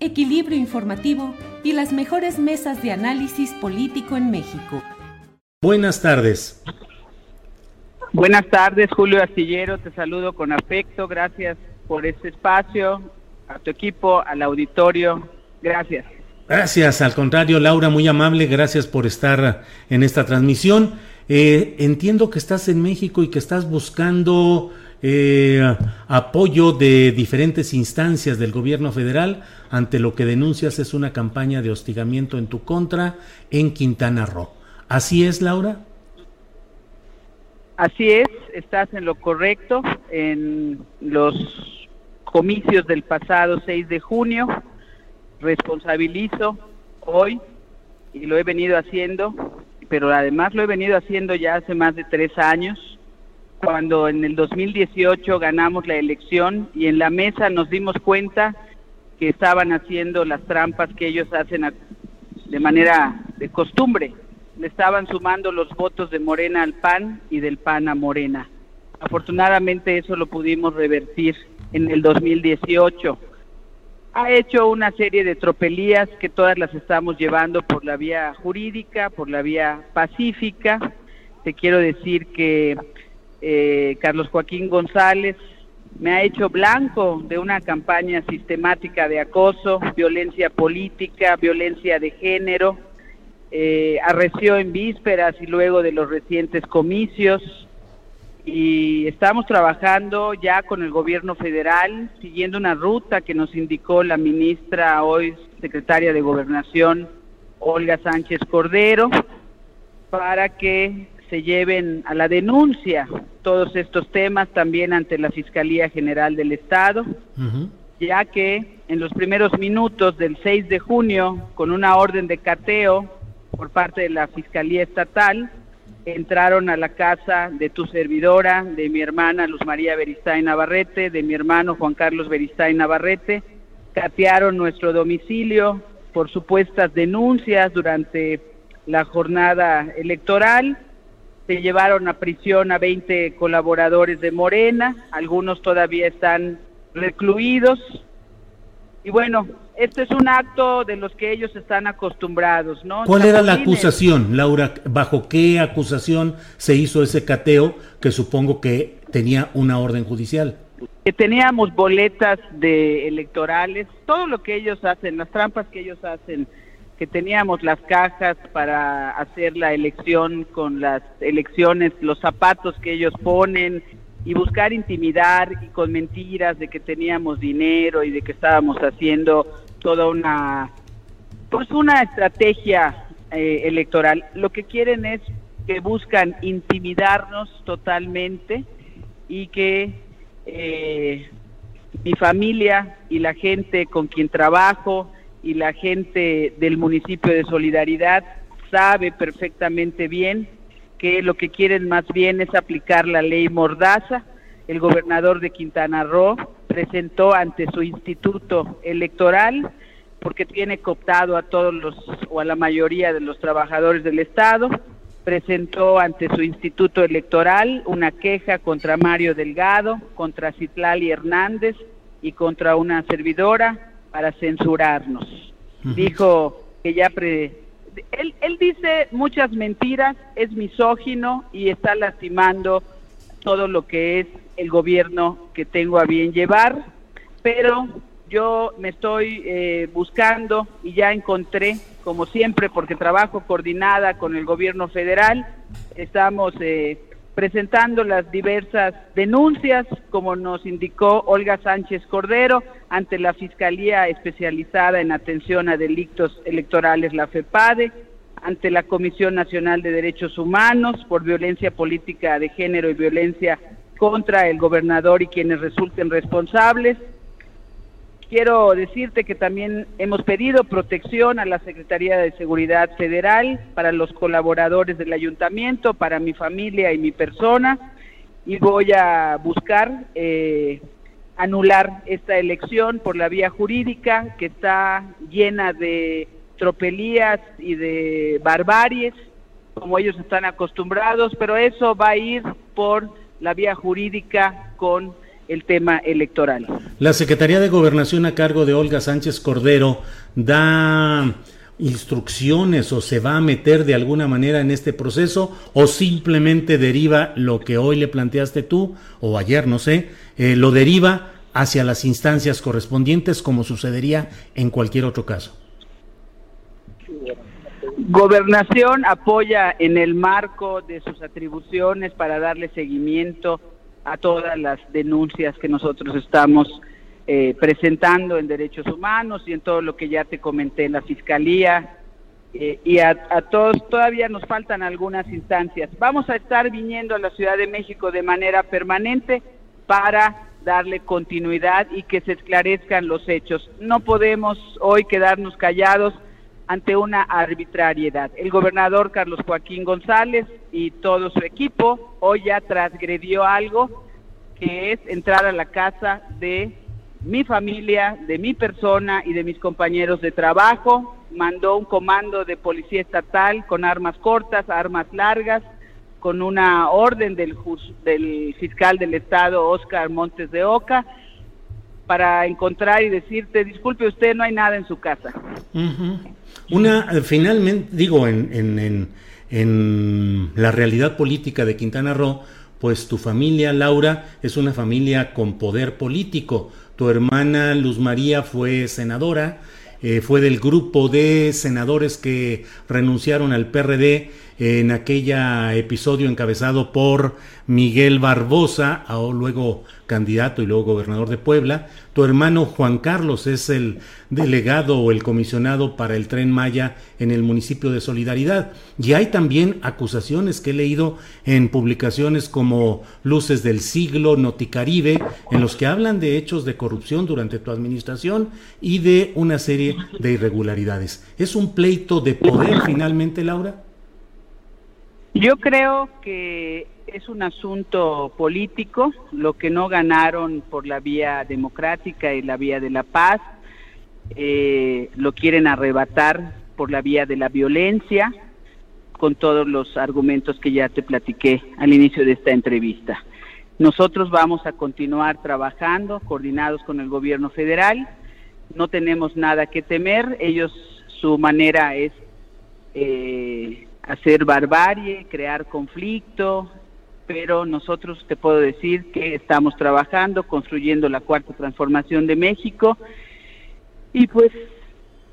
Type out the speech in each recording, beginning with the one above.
equilibrio informativo y las mejores mesas de análisis político en México. Buenas tardes. Buenas tardes, Julio Astillero, te saludo con afecto, gracias por este espacio, a tu equipo, al auditorio, gracias. Gracias, al contrario, Laura, muy amable, gracias por estar en esta transmisión. Eh, entiendo que estás en México y que estás buscando eh, apoyo de diferentes instancias del gobierno federal ante lo que denuncias es una campaña de hostigamiento en tu contra en Quintana Roo. ¿Así es, Laura? Así es, estás en lo correcto. En los comicios del pasado 6 de junio, responsabilizo hoy y lo he venido haciendo, pero además lo he venido haciendo ya hace más de tres años cuando en el 2018 ganamos la elección y en la mesa nos dimos cuenta que estaban haciendo las trampas que ellos hacen de manera de costumbre. Le estaban sumando los votos de Morena al PAN y del PAN a Morena. Afortunadamente eso lo pudimos revertir en el 2018. Ha hecho una serie de tropelías que todas las estamos llevando por la vía jurídica, por la vía pacífica. Te quiero decir que eh, Carlos Joaquín González, me ha hecho blanco de una campaña sistemática de acoso, violencia política, violencia de género, eh, arreció en vísperas y luego de los recientes comicios y estamos trabajando ya con el gobierno federal, siguiendo una ruta que nos indicó la ministra, hoy secretaria de Gobernación, Olga Sánchez Cordero, para que se lleven a la denuncia todos estos temas también ante la Fiscalía General del Estado, ya que en los primeros minutos del 6 de junio, con una orden de cateo por parte de la Fiscalía Estatal, entraron a la casa de tu servidora, de mi hermana Luz María Beristain Navarrete, de mi hermano Juan Carlos Beristain Navarrete, catearon nuestro domicilio por supuestas denuncias durante la jornada electoral se llevaron a prisión a 20 colaboradores de Morena, algunos todavía están recluidos. Y bueno, este es un acto de los que ellos están acostumbrados, ¿no? ¿Cuál era la acusación, Laura? ¿Bajo qué acusación se hizo ese cateo que supongo que tenía una orden judicial? Que teníamos boletas de electorales, todo lo que ellos hacen, las trampas que ellos hacen que teníamos las cajas para hacer la elección con las elecciones, los zapatos que ellos ponen y buscar intimidar y con mentiras de que teníamos dinero y de que estábamos haciendo toda una pues una estrategia eh, electoral. Lo que quieren es que buscan intimidarnos totalmente y que eh, mi familia y la gente con quien trabajo y la gente del municipio de Solidaridad sabe perfectamente bien que lo que quieren más bien es aplicar la ley Mordaza. El gobernador de Quintana Roo presentó ante su instituto electoral porque tiene cooptado a todos los o a la mayoría de los trabajadores del estado, presentó ante su instituto electoral una queja contra Mario Delgado, contra Citlali Hernández, y contra una servidora para censurarnos. Dijo que ya pre... Él, él dice muchas mentiras, es misógino y está lastimando todo lo que es el gobierno que tengo a bien llevar, pero yo me estoy eh, buscando y ya encontré, como siempre, porque trabajo coordinada con el gobierno federal, estamos eh, presentando las diversas denuncias, como nos indicó Olga Sánchez Cordero, ante la Fiscalía Especializada en Atención a Delitos Electorales, la FEPADE, ante la Comisión Nacional de Derechos Humanos por violencia política de género y violencia contra el gobernador y quienes resulten responsables. Quiero decirte que también hemos pedido protección a la Secretaría de Seguridad Federal para los colaboradores del ayuntamiento, para mi familia y mi persona, y voy a buscar eh, anular esta elección por la vía jurídica que está llena de tropelías y de barbaries, como ellos están acostumbrados, pero eso va a ir por la vía jurídica con el tema electoral. La Secretaría de Gobernación a cargo de Olga Sánchez Cordero da instrucciones o se va a meter de alguna manera en este proceso o simplemente deriva lo que hoy le planteaste tú o ayer, no sé, eh, lo deriva hacia las instancias correspondientes como sucedería en cualquier otro caso. Gobernación apoya en el marco de sus atribuciones para darle seguimiento a todas las denuncias que nosotros estamos eh, presentando en derechos humanos y en todo lo que ya te comenté en la fiscalía eh, y a, a, todos todavía nos faltan algunas instancias. Vamos a estar viniendo a la Ciudad de México de manera permanente para darle continuidad y que se esclarezcan los hechos. No podemos hoy quedarnos callados ante una arbitrariedad. El gobernador Carlos Joaquín González y todo su equipo hoy ya transgredió algo que es entrar a la casa de mi familia, de mi persona y de mis compañeros de trabajo. Mandó un comando de policía estatal con armas cortas, armas largas, con una orden del, del fiscal del estado, Oscar Montes de Oca, para encontrar y decirte, disculpe usted, no hay nada en su casa. Una, finalmente, digo, en, en, en, la realidad política de Quintana Roo, pues tu familia, Laura, es una familia con poder político. Tu hermana Luz María fue senadora, eh, fue del grupo de senadores que renunciaron al PRD en aquella episodio encabezado por Miguel Barbosa, luego candidato y luego gobernador de Puebla. Tu hermano Juan Carlos es el delegado o el comisionado para el tren Maya en el municipio de Solidaridad. Y hay también acusaciones que he leído en publicaciones como Luces del Siglo, Noticaribe, en los que hablan de hechos de corrupción durante tu administración y de una serie de irregularidades. ¿Es un pleito de poder finalmente, Laura? Yo creo que es un asunto político, lo que no ganaron por la vía democrática y la vía de la paz, eh, lo quieren arrebatar por la vía de la violencia, con todos los argumentos que ya te platiqué al inicio de esta entrevista. Nosotros vamos a continuar trabajando, coordinados con el gobierno federal, no tenemos nada que temer, ellos su manera es... Eh, hacer barbarie, crear conflicto, pero nosotros te puedo decir que estamos trabajando, construyendo la cuarta transformación de México. Y pues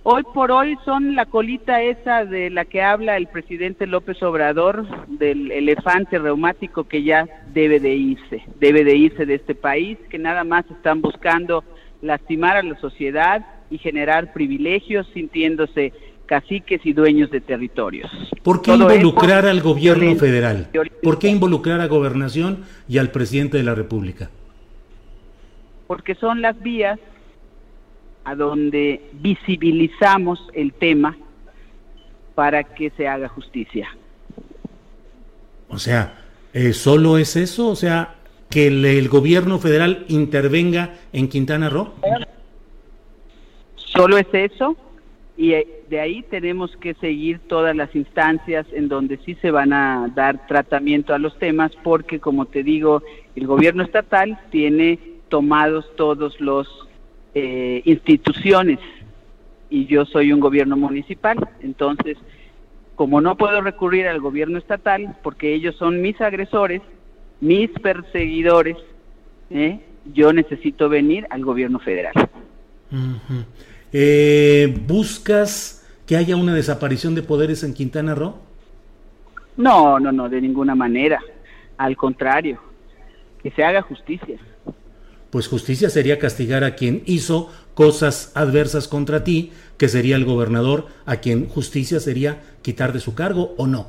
hoy por hoy son la colita esa de la que habla el presidente López Obrador, del elefante reumático que ya debe de irse, debe de irse de este país, que nada más están buscando lastimar a la sociedad y generar privilegios sintiéndose caciques y dueños de territorios. ¿Por qué involucrar al gobierno federal? ¿Por qué involucrar a gobernación y al presidente de la República? Porque son las vías a donde visibilizamos el tema para que se haga justicia. O sea, ¿eh, ¿solo es eso? O sea, que el gobierno federal intervenga en Quintana Roo. Solo es eso y eh, de ahí tenemos que seguir todas las instancias en donde sí se van a dar tratamiento a los temas porque como te digo el gobierno estatal tiene tomados todos los eh, instituciones y yo soy un gobierno municipal, entonces como no puedo recurrir al gobierno estatal porque ellos son mis agresores, mis perseguidores, ¿eh? yo necesito venir al gobierno federal. Eh, ¿Buscas que haya una desaparición de poderes en Quintana Roo? No, no, no, de ninguna manera. Al contrario, que se haga justicia. Pues justicia sería castigar a quien hizo cosas adversas contra ti, que sería el gobernador, a quien justicia sería quitar de su cargo o no.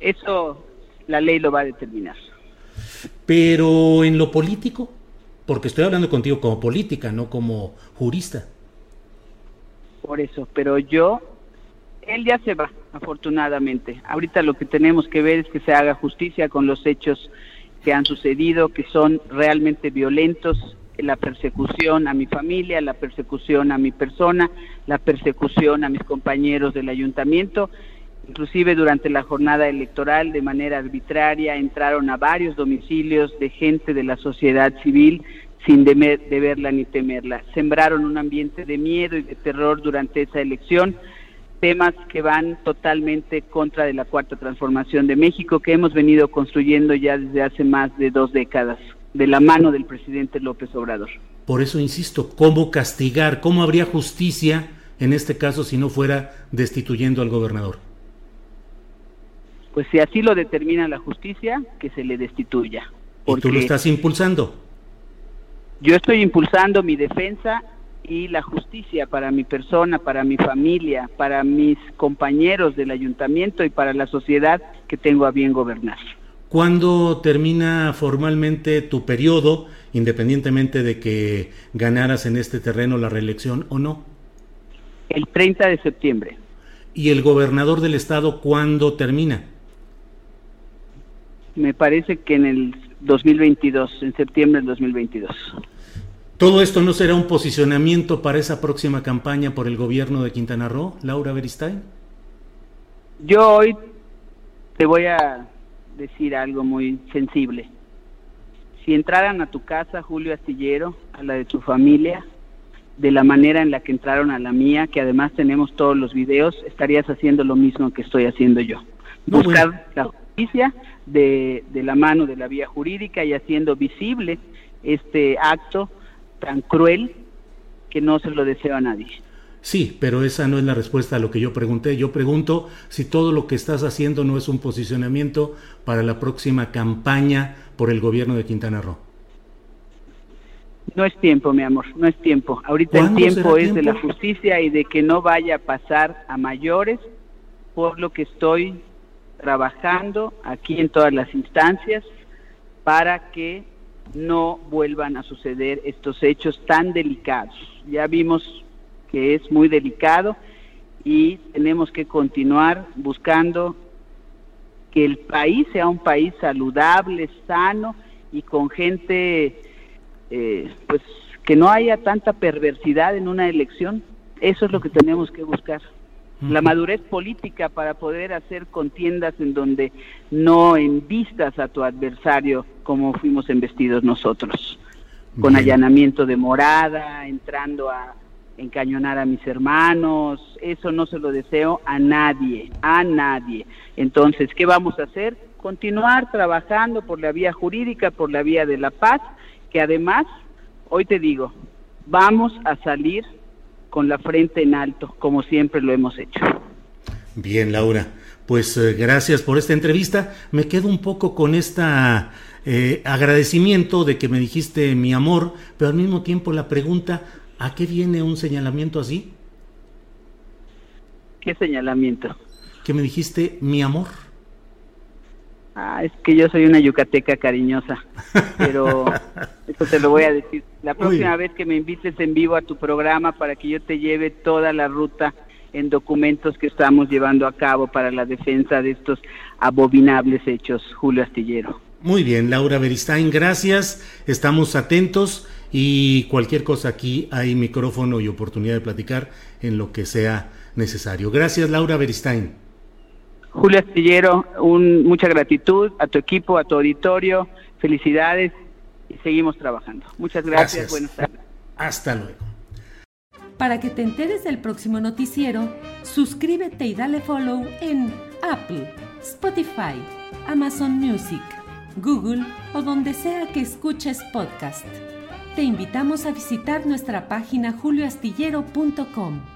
Eso la ley lo va a determinar. Pero en lo político, porque estoy hablando contigo como política, no como jurista. Por eso, pero yo, él ya se va, afortunadamente. Ahorita lo que tenemos que ver es que se haga justicia con los hechos que han sucedido, que son realmente violentos, la persecución a mi familia, la persecución a mi persona, la persecución a mis compañeros del ayuntamiento. Inclusive durante la jornada electoral, de manera arbitraria, entraron a varios domicilios de gente de la sociedad civil sin deberla ni temerla. Sembraron un ambiente de miedo y de terror durante esa elección, temas que van totalmente contra de la cuarta transformación de México que hemos venido construyendo ya desde hace más de dos décadas de la mano del presidente López Obrador. Por eso insisto, ¿cómo castigar? ¿Cómo habría justicia en este caso si no fuera destituyendo al gobernador? Pues si así lo determina la justicia, que se le destituya. ¿Y tú lo estás impulsando? Yo estoy impulsando mi defensa y la justicia para mi persona, para mi familia, para mis compañeros del ayuntamiento y para la sociedad que tengo a bien gobernar. ¿Cuándo termina formalmente tu periodo, independientemente de que ganaras en este terreno la reelección o no? El 30 de septiembre. ¿Y el gobernador del estado cuándo termina? Me parece que en el 2022, en septiembre del 2022. ¿Todo esto no será un posicionamiento para esa próxima campaña por el gobierno de Quintana Roo, Laura Beristain? Yo hoy te voy a decir algo muy sensible. Si entraran a tu casa, Julio Astillero, a la de tu familia, de la manera en la que entraron a la mía, que además tenemos todos los videos, estarías haciendo lo mismo que estoy haciendo yo. Buscar la justicia de, de la mano de la vía jurídica y haciendo visible este acto tan cruel que no se lo deseo a nadie. Sí, pero esa no es la respuesta a lo que yo pregunté. Yo pregunto si todo lo que estás haciendo no es un posicionamiento para la próxima campaña por el gobierno de Quintana Roo. No es tiempo, mi amor, no es tiempo. Ahorita el tiempo es de la justicia y de que no vaya a pasar a mayores, por lo que estoy trabajando aquí en todas las instancias para que no vuelvan a suceder estos hechos tan delicados. Ya vimos que es muy delicado y tenemos que continuar buscando que el país sea un país saludable, sano y con gente, eh, pues que no haya tanta perversidad en una elección. Eso es lo que tenemos que buscar. La madurez política para poder hacer contiendas en donde no envistas a tu adversario como fuimos embestidos nosotros, con allanamiento de morada, entrando a encañonar a mis hermanos, eso no se lo deseo a nadie, a nadie. Entonces, ¿qué vamos a hacer? Continuar trabajando por la vía jurídica, por la vía de la paz, que además, hoy te digo, vamos a salir con la frente en alto, como siempre lo hemos hecho. Bien, Laura. Pues eh, gracias por esta entrevista. Me quedo un poco con esta eh, agradecimiento de que me dijiste mi amor, pero al mismo tiempo la pregunta, ¿A qué viene un señalamiento así? ¿Qué señalamiento? Que me dijiste mi amor. Ah, es que yo soy una yucateca cariñosa, pero eso te lo voy a decir. La próxima vez que me invites en vivo a tu programa para que yo te lleve toda la ruta en documentos que estamos llevando a cabo para la defensa de estos abominables hechos, Julio Astillero. Muy bien, Laura Beristain, gracias. Estamos atentos y cualquier cosa aquí hay micrófono y oportunidad de platicar en lo que sea necesario. Gracias, Laura Beristain. Julio Astillero, un, mucha gratitud a tu equipo, a tu auditorio, felicidades y seguimos trabajando. Muchas gracias, buenas tardes. Hasta luego. Para que te enteres del próximo noticiero, suscríbete y dale follow en Apple, Spotify, Amazon Music, Google o donde sea que escuches podcast. Te invitamos a visitar nuestra página julioastillero.com.